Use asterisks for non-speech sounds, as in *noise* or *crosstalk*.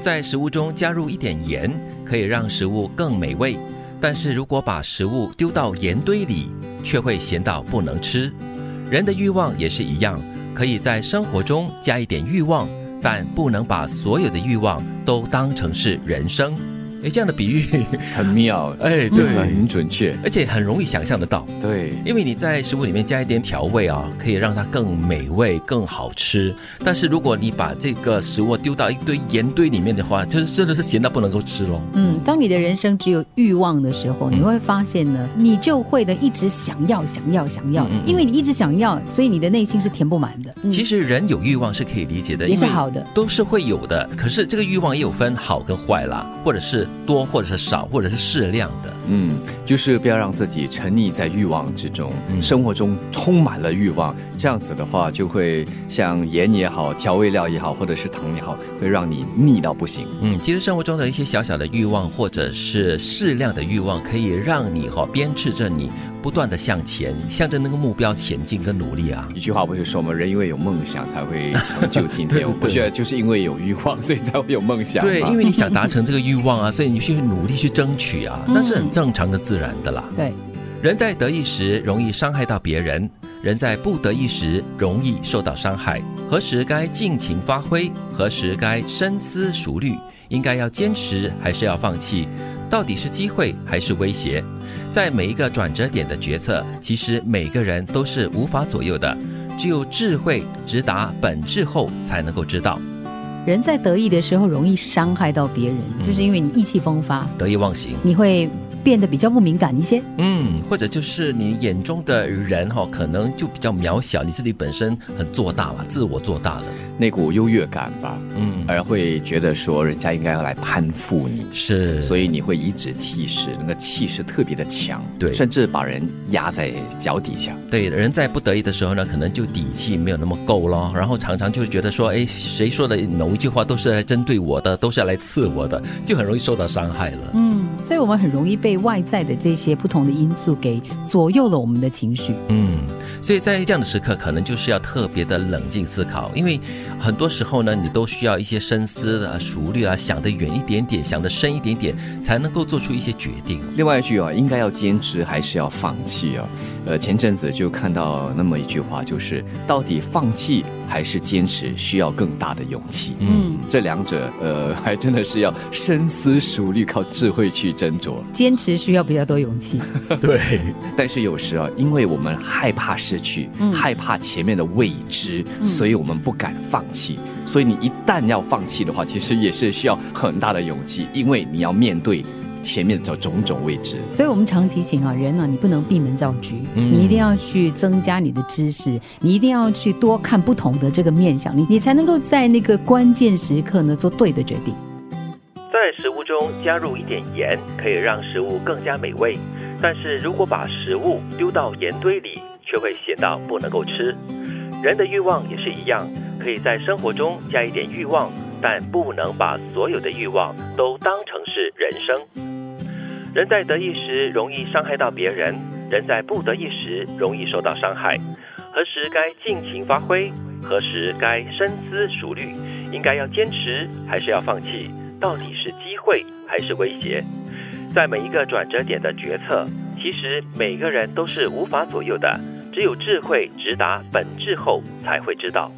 在食物中加入一点盐，可以让食物更美味。但是如果把食物丢到盐堆里，却会咸到不能吃。人的欲望也是一样，可以在生活中加一点欲望，但不能把所有的欲望都当成是人生。哎，这样的比喻 *laughs* 很妙，*laughs* 哎，对，很准确，而且很容易想象得到。对，因为你在食物里面加一点调味啊，可以让它更美味、更好吃。但是如果你把这个食物丢到一堆盐堆里面的话，就是真的是咸到不能够吃喽。嗯，当你的人生只有欲望的时候，你会发现呢，你就会的一直想要、想要、想要，因为你一直想要，所以你的内心是填不满的。其实人有欲望是可以理解的，也是好的，都是会有的。可是这个欲望也有分好跟坏啦，或者是。多或者是少，或者是适量的，嗯，就是不要让自己沉溺在欲望之中，生活中充满了欲望，这样子的话，就会像盐也好，调味料也好，或者是糖也好，会让你腻到不行。嗯，其实生活中的一些小小的欲望，或者是适量的欲望，可以让你哈鞭笞着你。不断的向前，向着那个目标前进跟努力啊！一句话不是说吗？人因为有梦想才会成就今天。*laughs* 我不觉得就是因为有欲望，所以才会有梦想。对，因为你想达成这个欲望啊，所以你去努力去争取啊，那是很正常的、自然的啦。对，人在得意时容易伤害到别人，人在不得意时容易受到伤害。何时该尽情发挥？何时该深思熟虑？应该要坚持还是要放弃？到底是机会还是威胁？在每一个转折点的决策，其实每个人都是无法左右的。只有智慧直达本质后，才能够知道。人在得意的时候，容易伤害到别人，就是因为你意气风发、得意忘形，你会。变得比较不敏感一些，嗯，或者就是你眼中的人哈，可能就比较渺小，你自己本身很做大嘛，自我做大了，那股优越感吧，嗯，而会觉得说人家应该要来攀附你，是，所以你会颐指气使，那个气势特别的强，对，甚至把人压在脚底下。对，人在不得已的时候呢，可能就底气没有那么够咯，然后常常就觉得说，哎，谁说的某一句话都是来针对我的，都是要来刺我的，就很容易受到伤害了。嗯，所以我们很容易被。被外在的这些不同的因素给左右了我们的情绪，嗯，所以在这样的时刻，可能就是要特别的冷静思考，因为很多时候呢，你都需要一些深思啊、熟虑啊，想得远一点点，想得深一点点，才能够做出一些决定。另外一句啊，应该要坚持还是要放弃啊？呃，前阵子就看到那么一句话，就是到底放弃还是坚持，需要更大的勇气。嗯，这两者呃，*laughs* 还真的是要深思熟虑，靠智慧去斟酌。坚持需要比较多勇气，*laughs* 对。但是有时啊，因为我们害怕失去，害怕前面的未知，所以我们不敢放弃。所以你一旦要放弃的话，其实也是需要很大的勇气，因为你要面对前面的种种未知。所以我们常提醒啊，人呢，你不能闭门造车，你一定要去增加你的知识，你一定要去多看不同的这个面相，你你才能够在那个关键时刻呢做对的决定。在食物中加入一点盐，可以让食物更加美味。但是如果把食物丢到盐堆里，却会咸到不能够吃。人的欲望也是一样，可以在生活中加一点欲望，但不能把所有的欲望都当成是人生。人在得意时容易伤害到别人，人在不得意时容易受到伤害。何时该尽情发挥？何时该深思熟虑？应该要坚持还是要放弃？到底是机会还是威胁？在每一个转折点的决策，其实每个人都是无法左右的。只有智慧直达本质后，才会知道。